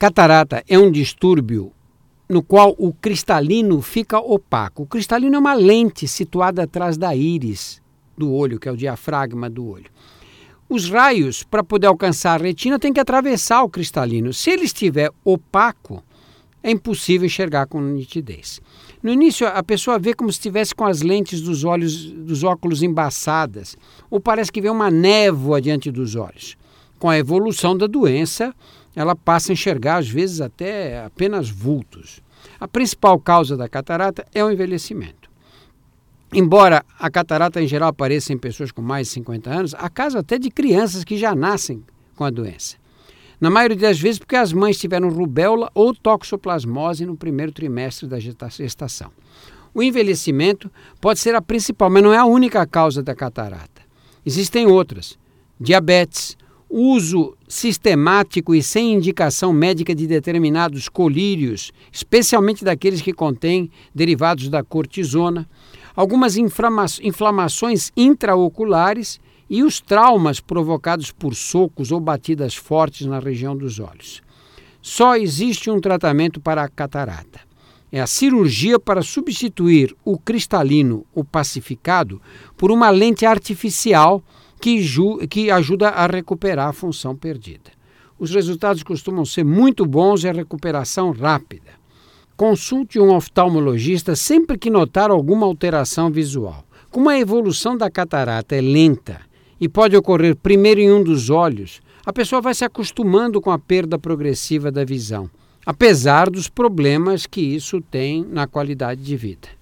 Catarata é um distúrbio no qual o cristalino fica opaco. O cristalino é uma lente situada atrás da íris do olho, que é o diafragma do olho. Os raios, para poder alcançar a retina, têm que atravessar o cristalino. Se ele estiver opaco, é impossível enxergar com nitidez. No início, a pessoa vê como se estivesse com as lentes dos olhos, dos óculos embaçadas, ou parece que vê uma névoa diante dos olhos. Com a evolução da doença, ela passa a enxergar, às vezes, até apenas vultos. A principal causa da catarata é o envelhecimento. Embora a catarata em geral apareça em pessoas com mais de 50 anos, há casos até de crianças que já nascem com a doença. Na maioria das vezes, porque as mães tiveram rubéola ou toxoplasmose no primeiro trimestre da gestação. O envelhecimento pode ser a principal, mas não é a única causa da catarata. Existem outras: diabetes, uso sistemático e sem indicação médica de determinados colírios, especialmente daqueles que contêm derivados da cortisona, algumas inflamações intraoculares e os traumas provocados por socos ou batidas fortes na região dos olhos. Só existe um tratamento para a catarata. É a cirurgia para substituir o cristalino, o pacificado, por uma lente artificial que, que ajuda a recuperar a função perdida. Os resultados costumam ser muito bons e a recuperação rápida. Consulte um oftalmologista sempre que notar alguma alteração visual. Como a evolução da catarata é lenta e pode ocorrer primeiro em um dos olhos, a pessoa vai se acostumando com a perda progressiva da visão, apesar dos problemas que isso tem na qualidade de vida.